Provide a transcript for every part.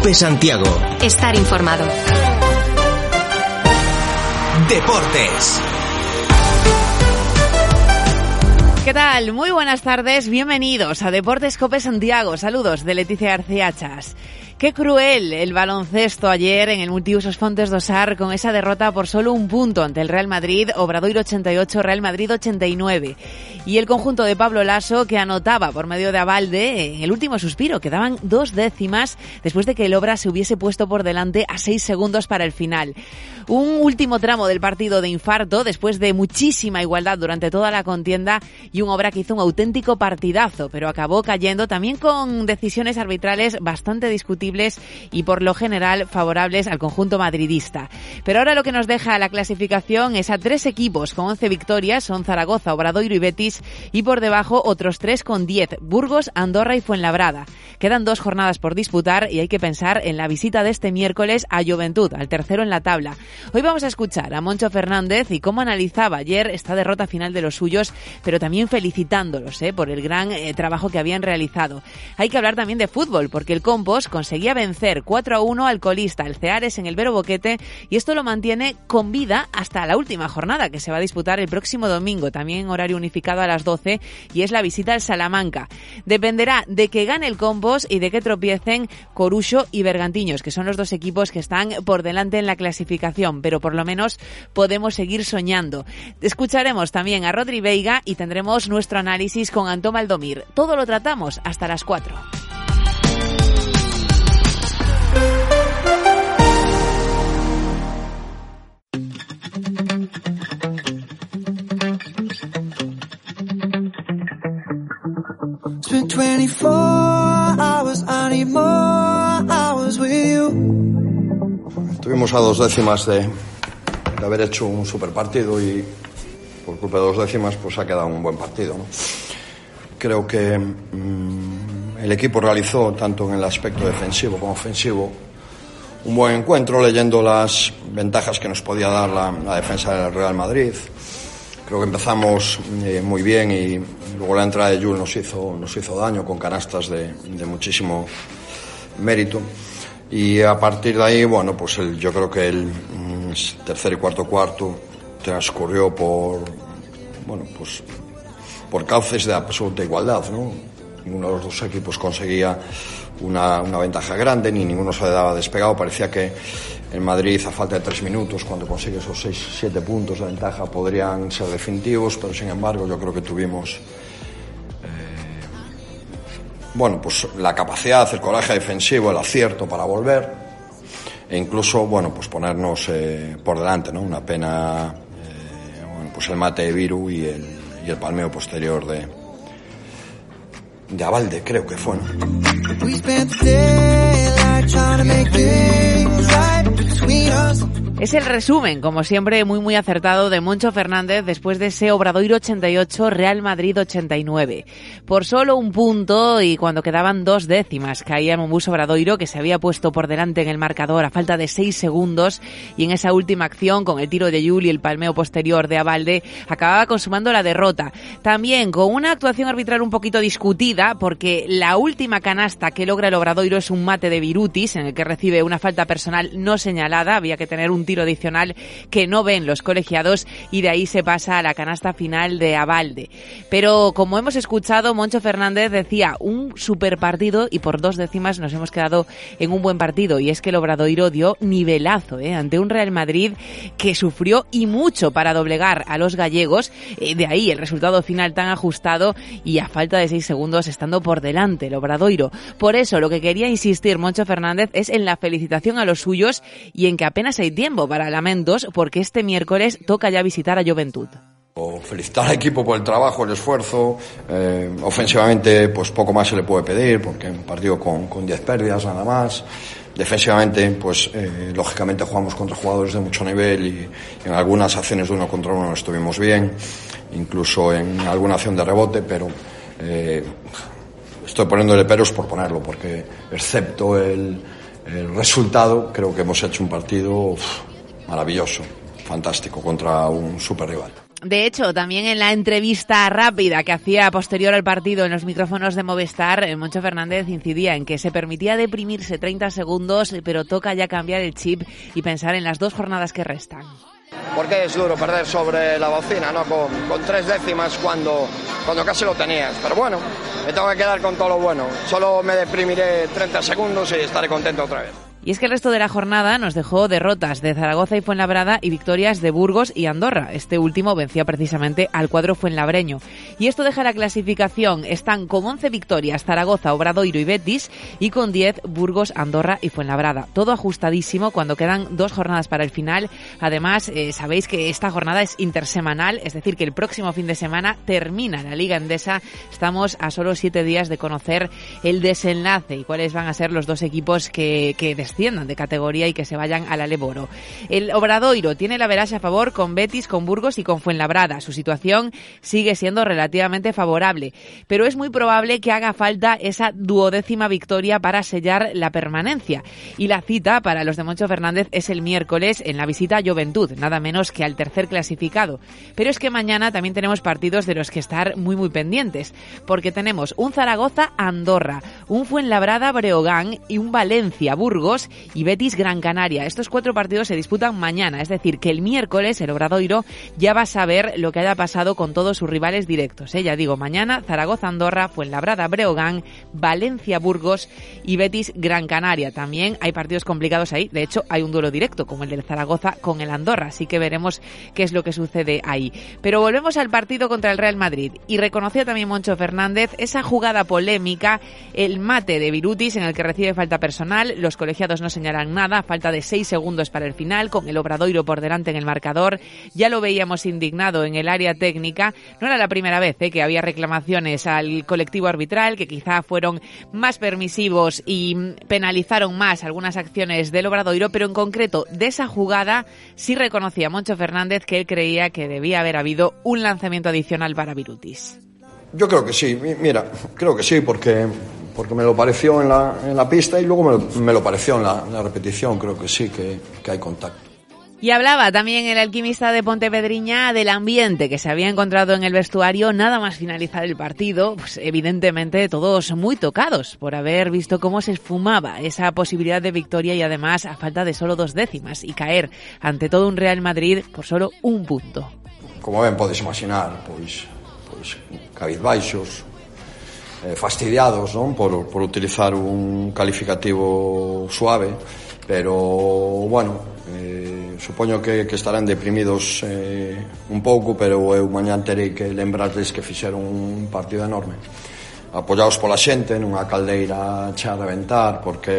Cope Santiago. Estar informado. Deportes. ¿Qué tal? Muy buenas tardes, bienvenidos a Deportes Cope Santiago. Saludos de Leticia García Chas. Qué cruel el baloncesto ayer en el Multiusos Fontes Dosar con esa derrota por solo un punto ante el Real Madrid, Obradoiro 88, Real Madrid 89. Y el conjunto de Pablo Lasso que anotaba por medio de Avalde en el último suspiro, quedaban dos décimas después de que el Obra se hubiese puesto por delante a seis segundos para el final. Un último tramo del partido de infarto después de muchísima igualdad durante toda la contienda y un Obra que hizo un auténtico partidazo, pero acabó cayendo también con decisiones arbitrales bastante discutibles y por lo general favorables al conjunto madridista. Pero ahora lo que nos deja la clasificación es a tres equipos con 11 victorias, son Zaragoza, Obradoiro y Betis, y por debajo otros tres con 10, Burgos, Andorra y Fuenlabrada. Quedan dos jornadas por disputar y hay que pensar en la visita de este miércoles a Juventud, al tercero en la tabla. Hoy vamos a escuchar a Moncho Fernández y cómo analizaba ayer esta derrota final de los suyos, pero también felicitándolos ¿eh? por el gran eh, trabajo que habían realizado. Hay que hablar también de fútbol, porque el Compos conseguía a vencer 4 a 1 al colista, el Ceares, en el Vero Boquete, y esto lo mantiene con vida hasta la última jornada, que se va a disputar el próximo domingo, también en horario unificado a las 12, y es la visita al Salamanca. Dependerá de que gane el Compos y de que tropiecen Corucho y Bergantiños, que son los dos equipos que están por delante en la clasificación, pero por lo menos podemos seguir soñando. Escucharemos también a Rodri Veiga y tendremos nuestro análisis con Antón Maldomir. Todo lo tratamos hasta las 4. Estuvimos a dos décimas de, de haber hecho un super partido y por culpa de dos décimas pues ha quedado un buen partido. ¿no? Creo que mmm, el equipo realizó tanto en el aspecto defensivo como ofensivo un buen encuentro leyendo las ventajas que nos podía dar la, la defensa del Real Madrid. Creo que empezamos eh, muy bien y luego la entrada de Jules nos hizo, nos hizo daño con canastas de, de muchísimo mérito. Y a partir de ahí, bueno, pues el, yo creo que el mm, tercer y cuarto cuarto transcurrió por, bueno, pues por cauces de absoluta igualdad, ¿no? Ninguno de los dos equipos conseguía una, una ventaja grande, ni ninguno se le daba despegado. Parecía que en Madrid, a falta de tres minutos, cuando consigue esos seis, siete puntos de ventaja, podrían ser definitivos, pero sin embargo yo creo que tuvimos bueno, pues la capacidad, el coraje defensivo, el acierto para volver e incluso, bueno, pues ponernos eh, por delante, ¿no? Una pena, eh, bueno, pues el mate de Viru y el, y el palmeo posterior de, de Avalde, creo que fue, ¿no? Es el resumen, como siempre, muy muy acertado de Moncho Fernández después de ese Obradoiro 88, Real Madrid 89. Por solo un punto y cuando quedaban dos décimas caía Mombus Obradoiro que se había puesto por delante en el marcador a falta de seis segundos y en esa última acción con el tiro de Yuli y el palmeo posterior de Avalde acababa consumando la derrota. También con una actuación arbitral un poquito discutida porque la última canasta que logra el Obradoiro es un mate de Virutis en el que recibe una falta personal no señalada, había que tener un tiro adicional que no ven los colegiados y de ahí se pasa a la canasta final de Avalde. Pero como hemos escuchado, Moncho Fernández decía un super partido y por dos décimas nos hemos quedado en un buen partido y es que el Obradoiro dio nivelazo ¿eh? ante un Real Madrid que sufrió y mucho para doblegar a los gallegos, eh, de ahí el resultado final tan ajustado y a falta de seis segundos estando por delante el Obradoiro. Por eso lo que quería insistir Moncho Fernández es en la felicitación a los suyos y en que apenas hay tiempo para lamentos porque este miércoles toca ya visitar a Juventud. Felicitar al equipo por el trabajo, el esfuerzo. Eh, ofensivamente, pues poco más se le puede pedir, porque un partido con, con 10 pérdidas nada más. Defensivamente, pues eh, lógicamente jugamos contra jugadores de mucho nivel y en algunas acciones de uno contra uno estuvimos bien, incluso en alguna acción de rebote, pero eh, estoy poniéndole peros por ponerlo, porque excepto el, resultado, creo que hemos hecho un partido maravilloso, fantástico contra un super rival. De hecho, también en la entrevista rápida que hacía posterior al partido en los micrófonos de Movistar, eh, Moncho Fernández incidía en que se permitía deprimirse 30 segundos, pero toca ya cambiar el chip y pensar en las dos jornadas que restan. Porque es duro perder sobre la bocina, ¿no? Con, con, tres décimas cuando, cuando casi lo tenías. Pero bueno, me tengo que quedar con todo lo bueno. Solo me deprimiré 30 segundos y estaré contento otra vez. Y es que el resto de la jornada nos dejó derrotas de Zaragoza y Fuenlabrada y victorias de Burgos y Andorra. Este último venció precisamente al cuadro fuenlabreño. Y esto deja la clasificación. Están con 11 victorias Zaragoza, Obradoiro y Betis y con 10 Burgos, Andorra y Fuenlabrada. Todo ajustadísimo cuando quedan dos jornadas para el final. Además, eh, sabéis que esta jornada es intersemanal, es decir, que el próximo fin de semana termina la Liga Endesa. Estamos a solo siete días de conocer el desenlace y cuáles van a ser los dos equipos que, que de categoría y que se vayan al Aleboro. El Obradoiro tiene la veraje a favor con Betis, con Burgos y con Fuenlabrada. Su situación sigue siendo relativamente favorable, pero es muy probable que haga falta esa duodécima victoria para sellar la permanencia. Y la cita para los de Moncho Fernández es el miércoles en la visita a Juventud, nada menos que al tercer clasificado. Pero es que mañana también tenemos partidos de los que estar muy muy pendientes, porque tenemos un Zaragoza-Andorra, un Fuenlabrada-Breogán y un Valencia-Burgos y Betis Gran Canaria. Estos cuatro partidos se disputan mañana, es decir, que el miércoles el Obradoiro ya va a saber lo que haya pasado con todos sus rivales directos. ¿eh? Ya digo, mañana Zaragoza Andorra, Fuenlabrada Breogán, Valencia Burgos y Betis Gran Canaria. También hay partidos complicados ahí, de hecho hay un duelo directo como el del Zaragoza con el Andorra, así que veremos qué es lo que sucede ahí. Pero volvemos al partido contra el Real Madrid y reconoció también Moncho Fernández esa jugada polémica, el mate de Virutis en el que recibe falta personal, los colegiados no señalan nada, falta de seis segundos para el final, con el Obradoiro por delante en el marcador. Ya lo veíamos indignado en el área técnica. No era la primera vez eh, que había reclamaciones al colectivo arbitral, que quizá fueron más permisivos y penalizaron más algunas acciones del Obradoiro, pero en concreto de esa jugada sí reconocía Moncho Fernández que él creía que debía haber habido un lanzamiento adicional para Virutis. Yo creo que sí, mira, creo que sí, porque porque me lo pareció en la, en la pista y luego me lo, me lo pareció en la, en la, repetición, creo que sí, que, que hay contacto. Y hablaba también el alquimista de Pontevedriña del ambiente que se había encontrado en el vestuario nada más finalizar el partido, pues evidentemente todos muy tocados por haber visto cómo se esfumaba esa posibilidad de victoria y además a falta de solo dos décimas y caer ante todo un Real Madrid por solo un punto. Como ven, podéis imaginar, pues, pues cabizbaixos, eh, fastidiados non por, por utilizar un calificativo suave pero bueno eh, supoño que, que estarán deprimidos eh, un pouco pero eu mañá terei que lembrarles que fixeron un partido enorme. Apoyados pola xente nunha caldeira xa de ventar porque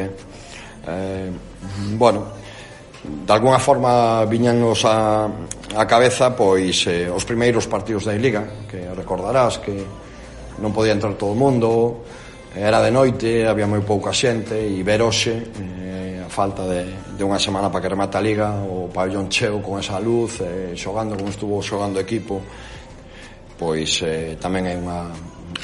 eh, bueno de alguna forma viñanos a, a cabeza pois eh, os primeiros partidos da Liga que recordarás que non podía entrar todo o mundo, era de noite, había moi pouca xente e ver hoxe eh, a falta de, de unha semana para que remata a liga, o pabellón cheo con esa luz, eh, xogando como estuvo xogando o equipo, pois eh, tamén é unha,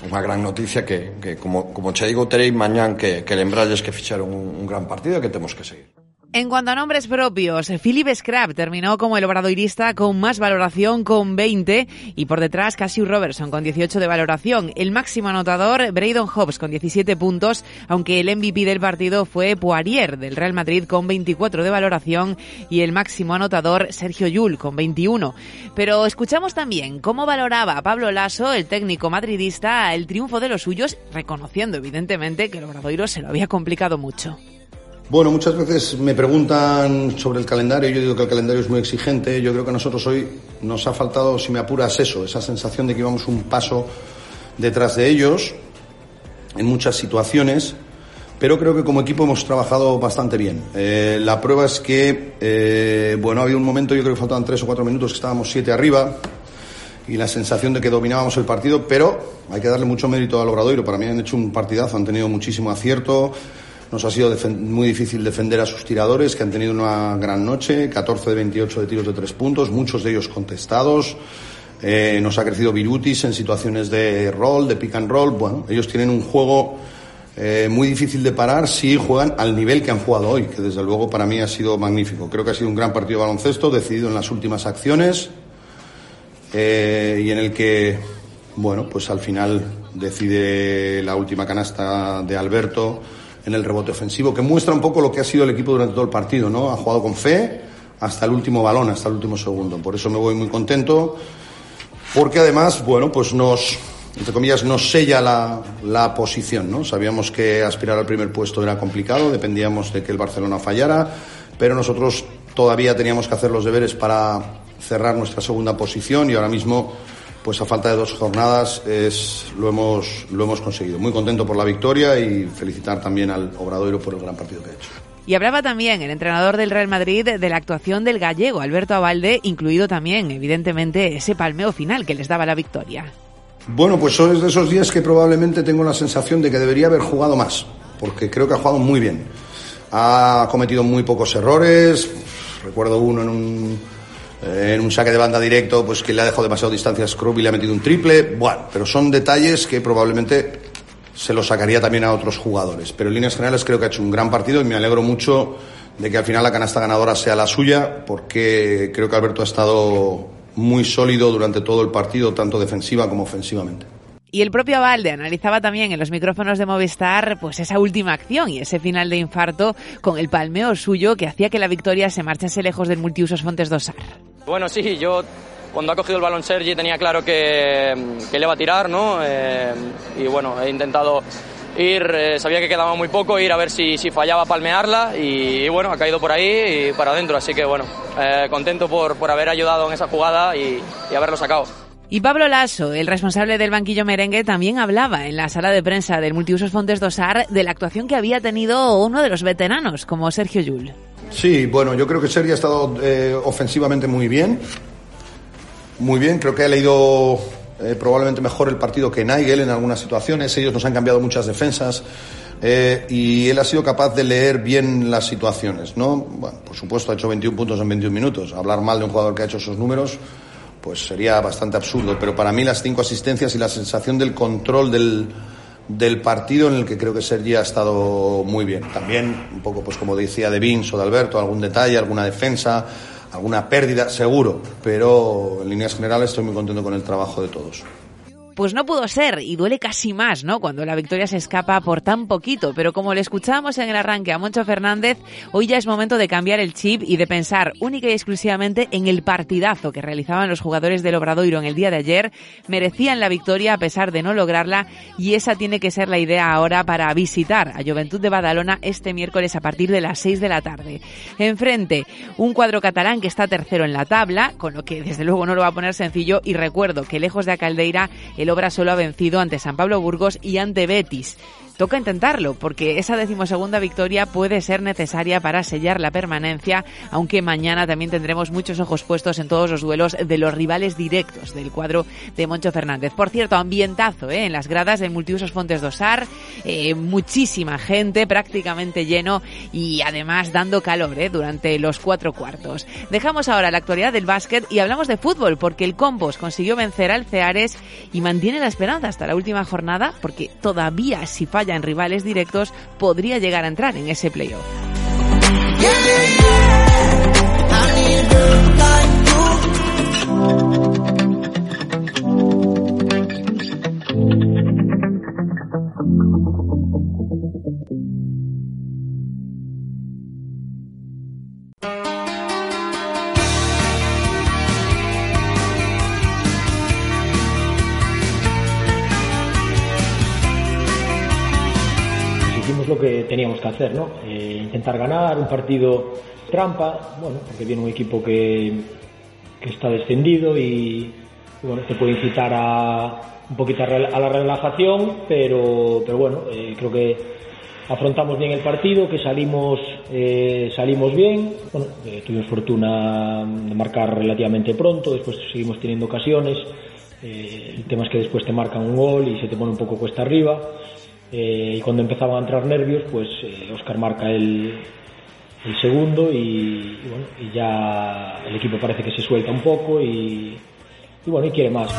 unha gran noticia que, que como, como che digo, terei mañán que, que lembralles que fixeron un, un gran partido e que temos que seguir. En cuanto a nombres propios, Philip Scrap terminó como el obradoirista con más valoración con 20 y por detrás Cassius Robertson con 18 de valoración. El máximo anotador, Braydon Hobbs con 17 puntos, aunque el MVP del partido fue Poirier del Real Madrid con 24 de valoración y el máximo anotador Sergio Yul con 21. Pero escuchamos también cómo valoraba Pablo Lasso, el técnico madridista, el triunfo de los suyos, reconociendo evidentemente que el obradoiro se lo había complicado mucho. Bueno, muchas veces me preguntan sobre el calendario, yo digo que el calendario es muy exigente, yo creo que a nosotros hoy nos ha faltado, si me apuras, eso, esa sensación de que íbamos un paso detrás de ellos en muchas situaciones, pero creo que como equipo hemos trabajado bastante bien. Eh, la prueba es que, eh, bueno, había un momento, yo creo que faltaban tres o cuatro minutos, que estábamos siete arriba, y la sensación de que dominábamos el partido, pero hay que darle mucho mérito al Obradoiro. Para mí han hecho un partidazo, han tenido muchísimo acierto. Nos ha sido muy difícil defender a sus tiradores, que han tenido una gran noche, 14 de 28 de tiros de tres puntos, muchos de ellos contestados. Eh, nos ha crecido Virutis en situaciones de rol, de pick and roll. Bueno, ellos tienen un juego eh, muy difícil de parar si juegan al nivel que han jugado hoy, que desde luego para mí ha sido magnífico. Creo que ha sido un gran partido de baloncesto, decidido en las últimas acciones. eh, y en el que, bueno, pues al final decide la última canasta de Alberto en el rebote ofensivo, que muestra un poco lo que ha sido el equipo durante todo el partido, ¿no? Ha jugado con fe hasta el último balón, hasta el último segundo. Por eso me voy muy contento, porque además, bueno, pues nos, entre comillas, nos sella la, la posición, ¿no? Sabíamos que aspirar al primer puesto era complicado, dependíamos de que el Barcelona fallara, pero nosotros todavía teníamos que hacer los deberes para cerrar nuestra segunda posición y ahora mismo pues a falta de dos jornadas es, lo, hemos, lo hemos conseguido. Muy contento por la victoria y felicitar también al Obradoiro por el gran partido que ha hecho. Y hablaba también el entrenador del Real Madrid de la actuación del gallego, Alberto Abalde, incluido también, evidentemente, ese palmeo final que les daba la victoria. Bueno, pues son de esos días que probablemente tengo la sensación de que debería haber jugado más, porque creo que ha jugado muy bien. Ha cometido muy pocos errores, recuerdo uno en un en un saque de banda directo, pues que le ha dejado demasiado distancia a Scrub y le ha metido un triple. Bueno, pero son detalles que probablemente se los sacaría también a otros jugadores. Pero en líneas generales creo que ha hecho un gran partido y me alegro mucho de que al final la canasta ganadora sea la suya, porque creo que Alberto ha estado muy sólido durante todo el partido, tanto defensiva como ofensivamente. Y el propio Valde analizaba también en los micrófonos de Movistar pues esa última acción y ese final de infarto con el palmeo suyo que hacía que la victoria se marchase lejos del multiusos Fontes Dosar. Bueno, sí, yo cuando ha cogido el balón Sergi tenía claro que, que le iba a tirar, ¿no? Eh, y bueno, he intentado ir, eh, sabía que quedaba muy poco, ir a ver si, si fallaba palmearla y, y, bueno, ha caído por ahí y para adentro, así que bueno, eh, contento por, por haber ayudado en esa jugada y, y haberlo sacado. Y Pablo Lasso, el responsable del banquillo merengue, también hablaba en la sala de prensa del Multiusos Fontes Dosar de la actuación que había tenido uno de los veteranos, como Sergio Llull. Sí, bueno, yo creo que Sergio ha estado eh, ofensivamente muy bien. Muy bien, creo que ha leído eh, probablemente mejor el partido que Nigel en algunas situaciones. Ellos nos han cambiado muchas defensas. Eh, y él ha sido capaz de leer bien las situaciones, ¿no? Bueno, por supuesto, ha hecho 21 puntos en 21 minutos. Hablar mal de un jugador que ha hecho esos números pues sería bastante absurdo. Pero para mí las cinco asistencias y la sensación del control del, del partido en el que creo que Sergi ha estado muy bien. También, un poco, pues como decía de Vince o de Alberto, algún detalle, alguna defensa, alguna pérdida, seguro. Pero en líneas generales estoy muy contento con el trabajo de todos pues no pudo ser y duele casi más, ¿no? Cuando la victoria se escapa por tan poquito. Pero como le escuchábamos en el arranque a Moncho Fernández, hoy ya es momento de cambiar el chip y de pensar única y exclusivamente en el partidazo que realizaban los jugadores del Obradoiro en el día de ayer. Merecían la victoria a pesar de no lograrla y esa tiene que ser la idea ahora para visitar a Juventud de Badalona este miércoles a partir de las 6 de la tarde. Enfrente, un cuadro catalán que está tercero en la tabla, con lo que desde luego no lo va a poner sencillo y recuerdo que lejos de Acaldeira el el Obra solo ha vencido ante San Pablo Burgos y ante Betis toca intentarlo, porque esa decimosegunda victoria puede ser necesaria para sellar la permanencia, aunque mañana también tendremos muchos ojos puestos en todos los duelos de los rivales directos del cuadro de Moncho Fernández. Por cierto, ambientazo ¿eh? en las gradas del Multiusos Fontes Dosar, eh, muchísima gente, prácticamente lleno y además dando calor ¿eh? durante los cuatro cuartos. Dejamos ahora la actualidad del básquet y hablamos de fútbol, porque el Compos consiguió vencer al Ceares y mantiene la esperanza hasta la última jornada, porque todavía si falla en rivales directos, podría llegar a entrar en ese playoff. Lo que teníamos que hacer, ¿no? Eh, intentar ganar un partido trampa, bueno, porque viene un equipo que, que está descendido y, bueno, te puede incitar a un poquito a la relajación, pero, pero bueno, eh, creo que afrontamos bien el partido, que salimos eh, salimos bien, bueno, eh, tuvimos fortuna de marcar relativamente pronto, después seguimos teniendo ocasiones, el tema es que después te marcan un gol y se te pone un poco cuesta arriba. Eh, y cuando empezaban a entrar nervios, pues eh, Oscar marca el, segundo y, bueno, y ya el equipo parece que se suelta un poco y bueno, y quiere más.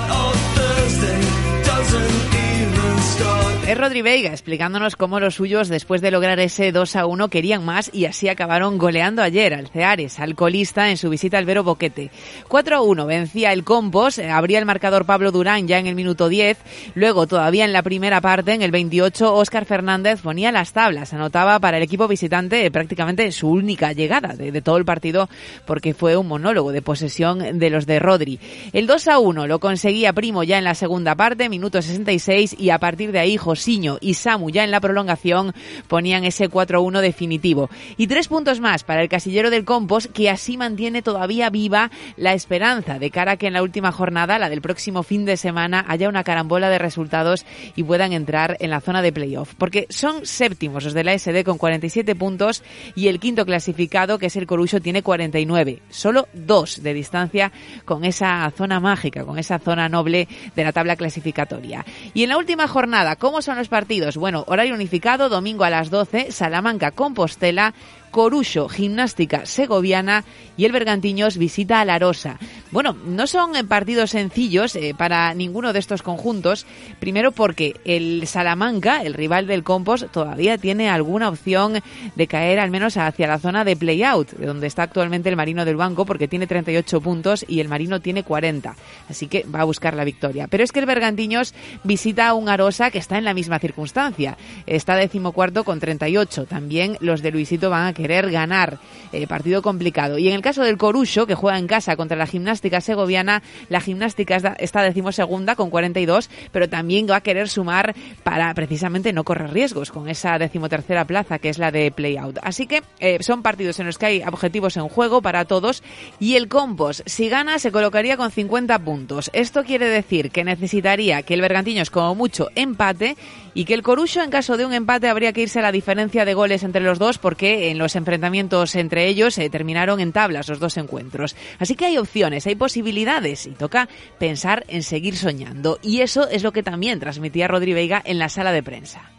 Es Rodri Veiga explicándonos cómo los suyos, después de lograr ese 2 a 1, querían más y así acabaron goleando ayer al Ceares, al colista, en su visita al Vero Boquete. 4 a 1 vencía el Compos, eh, abría el marcador Pablo Durán ya en el minuto 10. Luego, todavía en la primera parte, en el 28, Óscar Fernández ponía las tablas. Anotaba para el equipo visitante prácticamente su única llegada de, de todo el partido porque fue un monólogo de posesión de los de Rodri. El 2 a 1 lo conseguía Primo ya en la segunda parte, minuto 66, y a partir de ahí Josiño y Samu ya en la prolongación ponían ese 4-1 definitivo. Y tres puntos más para el casillero del Compos, que así mantiene todavía viva la esperanza de cara a que en la última jornada, la del próximo fin de semana, haya una carambola de resultados y puedan entrar en la zona de playoff. Porque son séptimos los de la SD con 47 puntos y el quinto clasificado, que es el Corucho, tiene 49. Solo dos de distancia con esa zona mágica, con esa zona noble de la tabla clasificatoria. Y en la última jornada, ¿cómo son los partidos? Bueno, horario unificado, domingo a las 12, Salamanca, Compostela, Corucho, Gimnástica Segoviana y el Bergantiños visita a La Rosa. Bueno, no son eh, partidos sencillos eh, para ninguno de estos conjuntos. Primero porque el Salamanca, el rival del Compos, todavía tiene alguna opción de caer al menos hacia la zona de play-out, de donde está actualmente el Marino del Banco, porque tiene 38 puntos y el Marino tiene 40. Así que va a buscar la victoria. Pero es que el Bergantiños visita a un Arosa que está en la misma circunstancia. Está decimocuarto con 38. También los de Luisito van a querer ganar. Eh, partido complicado. Y en el caso del Corucho, que juega en casa contra la gimnástica segoviana, la gimnástica está decimosegunda con 42, pero también va a querer sumar para precisamente no correr riesgos con esa decimotercera plaza que es la de play-out. Así que eh, son partidos en los que hay objetivos en juego para todos y el Compos, si gana, se colocaría con 50 puntos. Esto quiere decir que necesitaría que el Bergantiños como mucho empate y que el Corucho en caso de un empate habría que irse a la diferencia de goles entre los dos porque en los enfrentamientos entre ellos se terminaron en tablas los dos encuentros. Así que hay opciones, hay posibilidades y toca pensar en seguir soñando. Y eso es lo que también transmitía Rodri Veiga en la sala de prensa.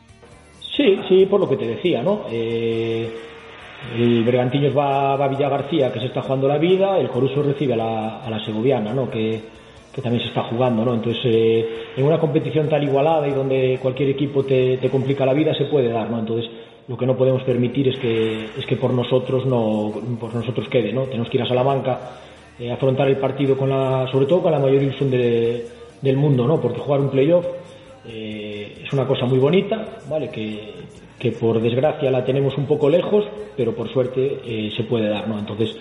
Sí, sí, por lo que te decía, ¿no? Eh, el Bergantiños va, va, a Villa García, que se está jugando la vida, el Coruso recibe a la, a la Segoviana, ¿no? Que, que también se está jugando, ¿no? Entonces, eh, en una competición tan igualada y donde cualquier equipo te, te complica la vida, se puede dar, ¿no? Entonces, lo que no podemos permitir es que, es que por nosotros no por nosotros quede, ¿no? Tenemos que ir a Salamanca, eh, afrontar el partido con la, sobre todo con la mayor ilusión de, del mundo, ¿no? Porque jugar un playoff eh, es una cosa muy bonita, ¿vale? Que, que por desgracia la tenemos un poco lejos, pero por suerte eh, se puede dar, ¿no? Entonces,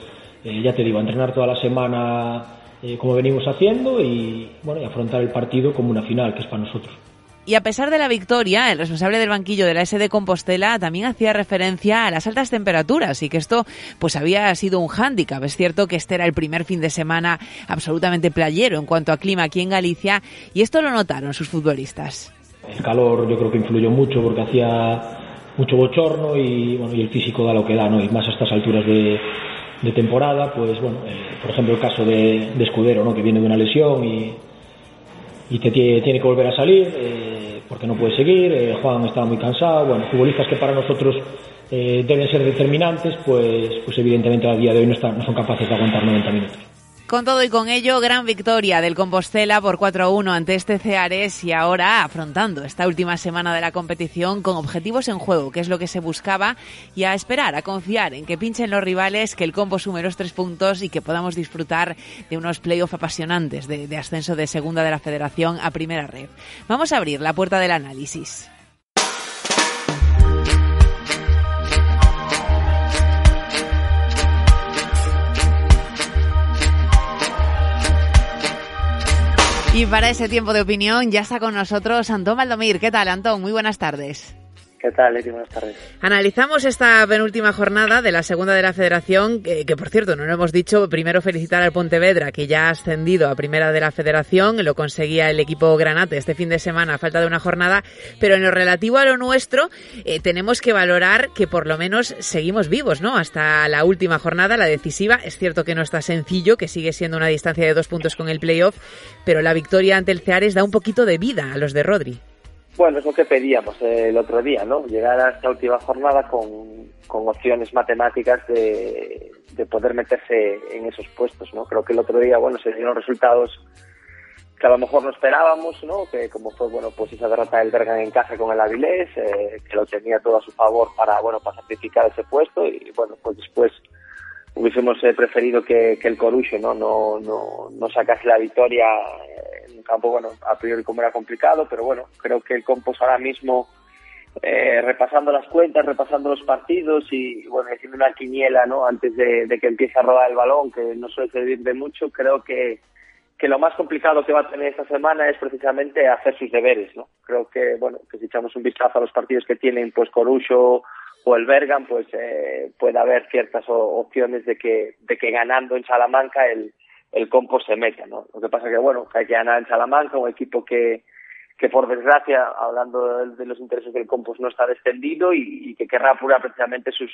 eh, ya te digo, entrenar toda la semana eh, como venimos haciendo y, bueno, y afrontar el partido como una final, que es para nosotros. Y a pesar de la victoria, el responsable del banquillo de la SD Compostela también hacía referencia a las altas temperaturas y que esto pues había sido un hándicap. Es cierto que este era el primer fin de semana absolutamente playero en cuanto a clima aquí en Galicia y esto lo notaron sus futbolistas. El calor yo creo que influyó mucho porque hacía mucho bochorno y, bueno, y el físico da lo que da, ¿no? Y más a estas alturas de, de temporada, pues bueno, eh, por ejemplo el caso de, de, Escudero, ¿no? Que viene de una lesión y, y te tiene, tiene, que volver a salir eh, porque no puede seguir. Eh, Juan estaba muy cansado. Bueno, futbolistas que para nosotros eh, deben ser determinantes, pues, pues evidentemente a día de hoy no, están, no son capaces de aguantar 90 minutos. Con todo y con ello, gran victoria del Compostela por 4-1 ante este Ceares y ahora afrontando esta última semana de la competición con objetivos en juego, que es lo que se buscaba, y a esperar, a confiar en que pinchen los rivales, que el combo sume los tres puntos y que podamos disfrutar de unos playoffs apasionantes de ascenso de segunda de la Federación a primera red. Vamos a abrir la puerta del análisis. Y para ese tiempo de opinión ya está con nosotros Antón Valdomir. ¿Qué tal, Antón? Muy buenas tardes. ¿Qué tal? Buenas tardes. Analizamos esta penúltima jornada de la segunda de la Federación, que, que, por cierto, no lo hemos dicho, primero felicitar al Pontevedra, que ya ha ascendido a primera de la Federación, lo conseguía el equipo Granate este fin de semana a falta de una jornada, pero en lo relativo a lo nuestro, eh, tenemos que valorar que por lo menos seguimos vivos, ¿no? Hasta la última jornada, la decisiva. Es cierto que no está sencillo, que sigue siendo una distancia de dos puntos con el playoff, pero la victoria ante el Ceares da un poquito de vida a los de Rodri. Bueno, es lo que pedíamos el otro día, ¿no? Llegar a esta última jornada con, con opciones matemáticas de, de, poder meterse en esos puestos, ¿no? Creo que el otro día, bueno, se dieron resultados que a lo mejor no esperábamos, ¿no? Que como fue, bueno, pues esa derrota del Bergan en casa con el Avilés, eh, que lo tenía todo a su favor para, bueno, para sacrificar ese puesto y, bueno, pues después hubiésemos eh, preferido que, el Corucho, ¿no? No, no, no sacase la victoria en un campo, a priori como era complicado, pero bueno, creo que el Compos ahora mismo, eh, repasando las cuentas, repasando los partidos y, bueno, haciendo una quiniela, ¿no? Antes de, de que empiece a rodar el balón, que no suele servir de mucho, creo que que lo más complicado que va a tener esta semana es precisamente hacer sus deberes, ¿no? Creo que, bueno, que si echamos un vistazo a los partidos que tienen, pues Corucho o el Bergan, pues eh, puede haber ciertas opciones de que, de que ganando en Salamanca el, el compo se meta, ¿no? Lo que pasa que, bueno, hay que ganar en Salamanca, un equipo que, que por desgracia, hablando de, los intereses del Compos, no está descendido y, y que querrá apurar precisamente sus,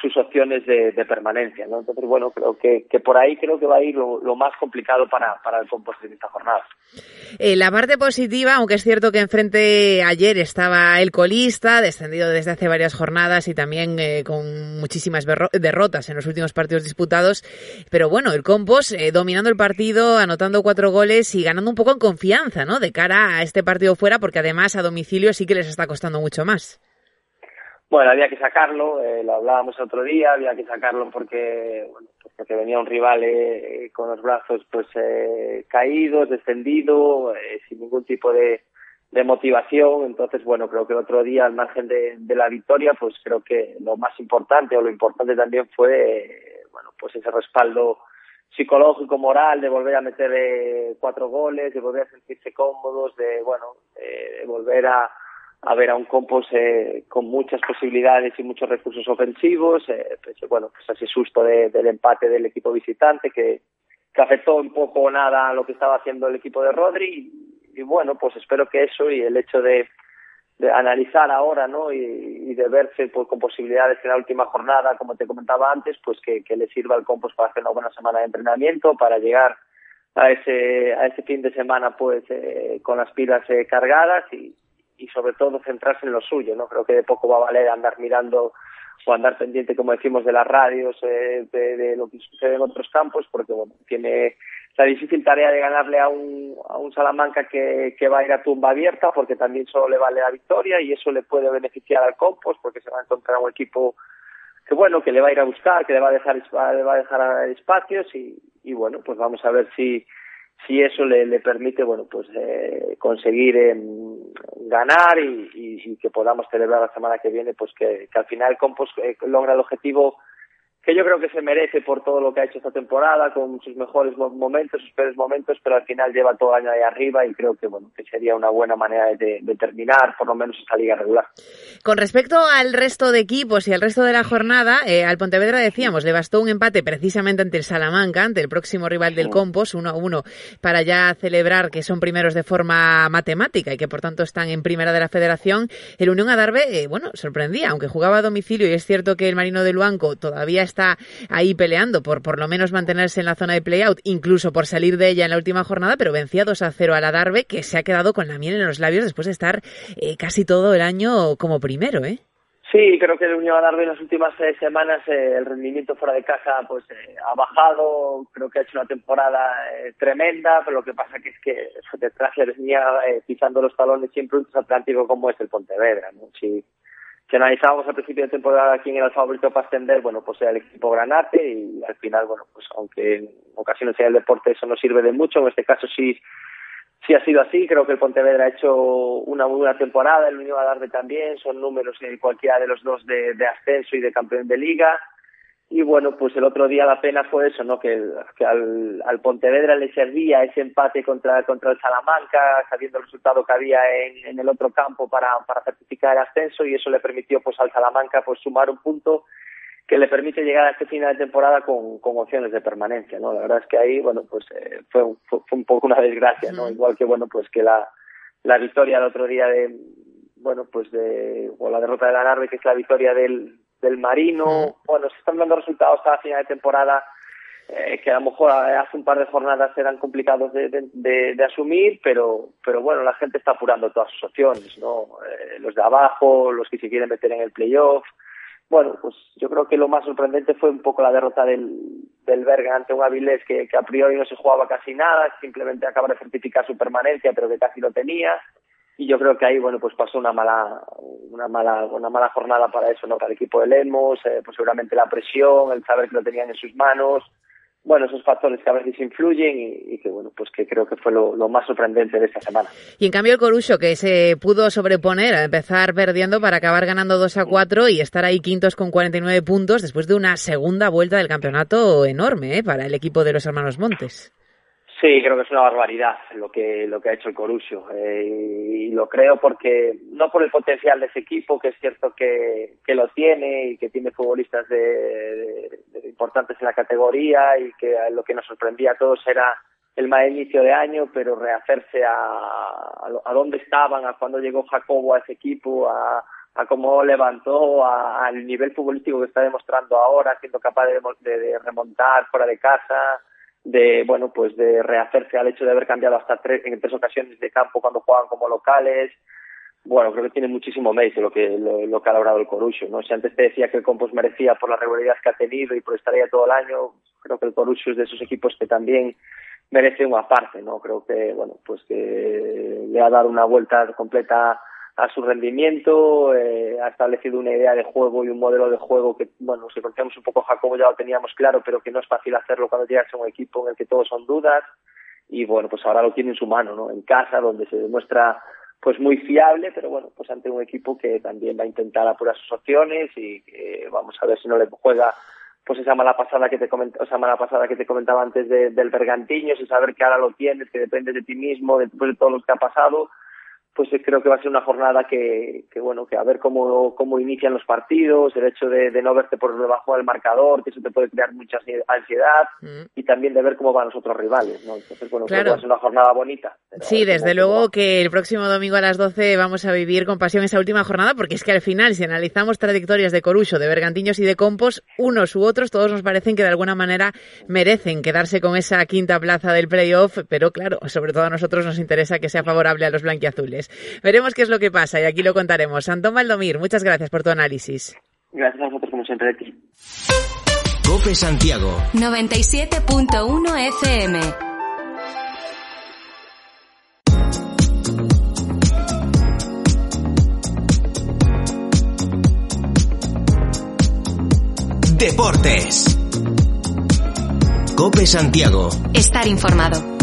sus opciones de, permanencia. ¿no? Entonces, bueno, creo que, que, por ahí creo que va a ir lo, lo más complicado para, para el compost en esta jornada. Eh, la parte positiva, aunque es cierto que enfrente ayer estaba el colista, descendido desde hace varias jornadas y también eh, con muchísimas derrotas en los últimos partidos disputados, pero bueno, el compost eh, dominando el partido, anotando cuatro goles y ganando un poco en confianza, ¿no? De cara a este partido fuera, porque además a domicilio sí que les está costando mucho más. Bueno, había que sacarlo, eh, lo hablábamos otro día, había que sacarlo porque, bueno, pues porque venía un rival eh, con los brazos pues eh, caídos, descendido, eh, sin ningún tipo de, de motivación. Entonces, bueno, creo que el otro día, al margen de, de la victoria, pues creo que lo más importante o lo importante también fue, eh, bueno, pues ese respaldo psicológico, moral, de volver a meter eh, cuatro goles, de volver a sentirse cómodos, de, bueno, eh, de volver a a ver a un Compos eh, con muchas posibilidades y muchos recursos ofensivos, eh, pues, bueno, pues ese susto de, del empate del equipo visitante que, que afectó un poco o nada a lo que estaba haciendo el equipo de Rodri y, bueno, pues espero que eso y el hecho de, de analizar ahora, ¿no? Y, y de verse pues, con posibilidades en la última jornada, como te comentaba antes, pues que, que le sirva al Compos para hacer una buena semana de entrenamiento, para llegar a ese a ese fin de semana pues eh, con las pilas eh, cargadas y, y sobre todo centrarse en lo suyo, ¿no? Creo que de poco va a valer andar mirando o andar pendiente, como decimos, de las radios, eh, de, lo que sucede en otros campos, porque bueno, tiene la difícil tarea de ganarle a un, a un Salamanca que, que va a ir a tumba abierta, porque también solo le vale la victoria y eso le puede beneficiar al Compos, porque se va a encontrar un equipo que bueno, que le va a ir a buscar, que le va a dejar, le va a dejar espacios y, y bueno, pues vamos a ver si, si eso le, le permite bueno pues eh, conseguir eh, ganar y, y, y, que podamos celebrar la semana que viene pues que, que al final Compos eh, logra el objetivo que yo creo que se merece por todo lo que ha hecho esta temporada, con sus mejores momentos, sus peores momentos, pero al final lleva todo el año ahí arriba y creo que bueno que sería una buena manera de, de terminar por lo menos esta liga regular. Con respecto al resto de equipos y al resto de la jornada, eh, al Pontevedra decíamos, le bastó un empate precisamente ante el Salamanca, ante el próximo rival del Compos, uno a uno, para ya celebrar que son primeros de forma matemática y que por tanto están en primera de la federación. El Unión Adarve, eh, bueno, sorprendía, aunque jugaba a domicilio y es cierto que el Marino de Luanco todavía está está ahí peleando por por lo menos mantenerse en la zona de playout, incluso por salir de ella en la última jornada, pero vencía 2 a 0 a la Darbe, que se ha quedado con la miel en los labios después de estar eh, casi todo el año como primero, ¿eh? Sí, creo que el Unión Adarve en las últimas semanas eh, el rendimiento fuera de casa pues eh, ha bajado, creo que ha hecho una temporada eh, tremenda, pero lo que pasa que es que detrás le venía pisando los talones siempre un transatlántico como es el Pontevedra, ¿no? Si analizábamos al principio de temporada quién era el favorito para ascender, bueno, pues era el equipo Granate y al final, bueno, pues aunque en ocasiones sea el deporte eso no sirve de mucho, en este caso sí sí ha sido así, creo que el Pontevedra ha hecho una muy buena temporada, el Unión Adarve también, son números en cualquiera de los dos de, de ascenso y de campeón de liga, y bueno, pues el otro día la pena fue eso, ¿no? Que, que al, al, Pontevedra le servía ese empate contra, contra el Salamanca, sabiendo el resultado que había en, en el otro campo para, para certificar el ascenso y eso le permitió pues al Salamanca pues sumar un punto que le permite llegar a este final de temporada con, con opciones de permanencia, ¿no? La verdad es que ahí, bueno, pues eh, fue, fue, fue, un poco una desgracia, ¿no? Igual que, bueno, pues que la, la victoria el otro día de, bueno, pues de, o la derrota de la Narve, que es la victoria del, del Marino. Bueno, se están dando resultados cada final de temporada eh, que a lo mejor hace un par de jornadas eran complicados de, de, de, de asumir, pero, pero bueno, la gente está apurando todas sus opciones, ¿no? Eh, los de abajo, los que se quieren meter en el playoff. bueno, pues yo creo que lo más sorprendente fue un poco la derrota del, del Berga ante un Avilés que, que a priori no se jugaba casi nada, simplemente acaba de certificar su permanencia, pero que casi lo tenía. Y yo creo que ahí, bueno, pues pasó una mala, una mala, una mala jornada para eso, ¿no? Para el equipo de Lemos, eh, pues seguramente la presión, el saber que lo tenían en sus manos, bueno, esos factores que a veces influyen y, que, bueno, pues que creo que fue lo, lo, más sorprendente de esta semana. Y en cambio el Corucho, que se pudo sobreponer a empezar perdiendo para acabar ganando 2 a 4 y estar ahí quintos con 49 puntos después de una segunda vuelta del campeonato enorme ¿eh? para el equipo de los hermanos Montes. Sí, creo que es una barbaridad lo que lo que ha hecho el Corusio. Eh, y lo creo porque no por el potencial de ese equipo que es cierto que, que lo tiene y que tiene futbolistas de, importantes en la categoría y que lo que nos sorprendía a todos era el mal inicio de año, pero rehacerse a, a, dónde estaban, a cuando llegó Jacobo a ese equipo, a, a cómo levantó, al nivel futbolístico que está demostrando ahora, siendo capaz de remontar fuera de casa de bueno pues de rehacerse al hecho de haber cambiado hasta tres en tres ocasiones de campo cuando juegan como locales. Bueno creo que tiene muchísimo mérito lo que lo, que ha logrado el Corusio no si antes te decía que el Compos merecía por la regularidad que ha tenido y por estar ahí todo el año creo que el Corusio es de esos equipos que también merece una parte no creo que bueno pues que le ha dado una vuelta completa a su rendimiento, eh, ha establecido una idea de juego y un modelo de juego que, bueno, si conocemos un poco Jacobo ya lo teníamos claro, pero que no es fácil hacerlo cuando llegas a un equipo en el que todos son dudas y bueno, pues ahora lo tiene en su mano, ¿no? En casa, donde se demuestra pues muy fiable, pero bueno, pues ante un equipo que también va a intentar apurar sus opciones y que vamos a ver si no le juega pues esa mala pasada que te comentaba, esa mala pasada que te comentaba antes de, del Bergantiño, ese saber que ahora lo tienes, que depende de ti mismo, después de todo lo que ha pasado, pues creo que va a ser una jornada que, que bueno, que a ver cómo, cómo inician los partidos, el hecho de, de no verte por debajo del marcador, que eso te puede crear mucha ansiedad, mm. y también de ver cómo van los otros rivales, ¿no? Entonces, bueno, claro. creo que va a ser una jornada bonita. Sí, desde luego que el próximo domingo a las 12 vamos a vivir con pasión esa última jornada, porque es que al final, si analizamos trayectorias de Corucho, de Bergantiños y de Compos, unos u otros, todos nos parecen que de alguna manera merecen quedarse con esa quinta plaza del playoff, pero claro, sobre todo a nosotros nos interesa que sea favorable a los blanquiazules. Veremos qué es lo que pasa y aquí lo contaremos. Antón Valdomir, muchas gracias por tu análisis. Gracias a vosotros como siempre, Leti. Cope Santiago 97.1 FM Deportes. Cope Santiago. Estar informado.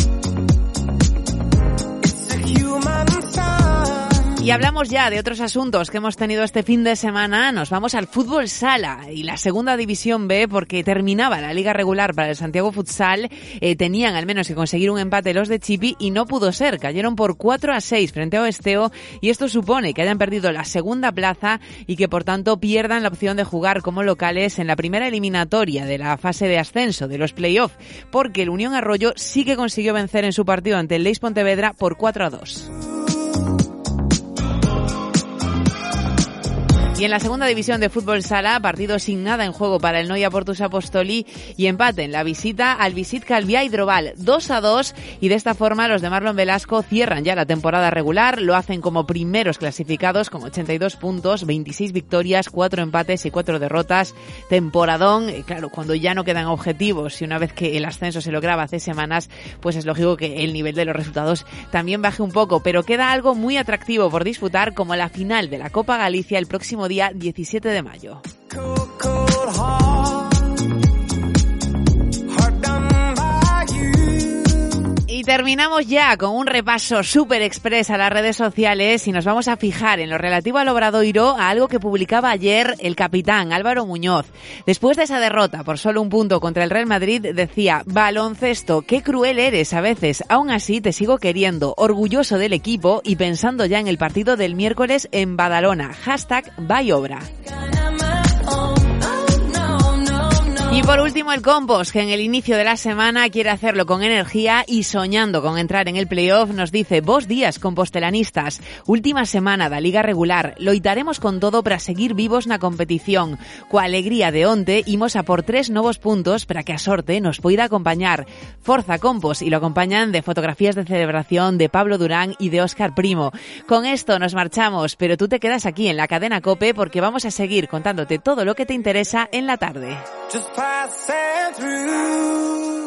Y hablamos ya de otros asuntos que hemos tenido este fin de semana. Nos vamos al fútbol sala y la segunda división B porque terminaba la liga regular para el Santiago Futsal. Eh, tenían al menos que conseguir un empate los de Chipi y no pudo ser. Cayeron por 4 a 6 frente a Oesteo y esto supone que hayan perdido la segunda plaza y que por tanto pierdan la opción de jugar como locales en la primera eliminatoria de la fase de ascenso de los playoffs porque el Unión Arroyo sí que consiguió vencer en su partido ante el Leis Pontevedra por 4 a 2. Y en la segunda división de fútbol sala, partido sin nada en juego para el Noia Portus Apostoli y empate en la visita al Visit Calvia Hidrobal 2 a 2 y de esta forma los de Marlon Velasco cierran ya la temporada regular, lo hacen como primeros clasificados con 82 puntos, 26 victorias, 4 empates y 4 derrotas, temporadón, claro, cuando ya no quedan objetivos y una vez que el ascenso se lograba hace semanas, pues es lógico que el nivel de los resultados también baje un poco, pero queda algo muy atractivo por disputar como la final de la Copa Galicia el próximo día 17 de mayo. Terminamos ya con un repaso súper express a las redes sociales y nos vamos a fijar en lo relativo al Obradoiro a algo que publicaba ayer el capitán Álvaro Muñoz. Después de esa derrota por solo un punto contra el Real Madrid decía, baloncesto, qué cruel eres a veces, aún así te sigo queriendo, orgulloso del equipo y pensando ya en el partido del miércoles en Badalona. Hashtag Bayobra. Y por último el Compos, que en el inicio de la semana quiere hacerlo con energía y soñando con entrar en el playoff, nos dice, vos días compostelanistas, última semana da liga regular, loitaremos con todo para seguir vivos na competición. Coa alegría de onte, imos a por tres novos puntos para que a sorte nos poida acompañar. Forza Compos y lo acompañan de fotografías de celebración de Pablo Durán y de Óscar Primo. Con esto nos marchamos, pero tú te quedas aquí en la cadena Cope porque vamos a seguir contándote todo lo que te interesa en la tarde. passing through.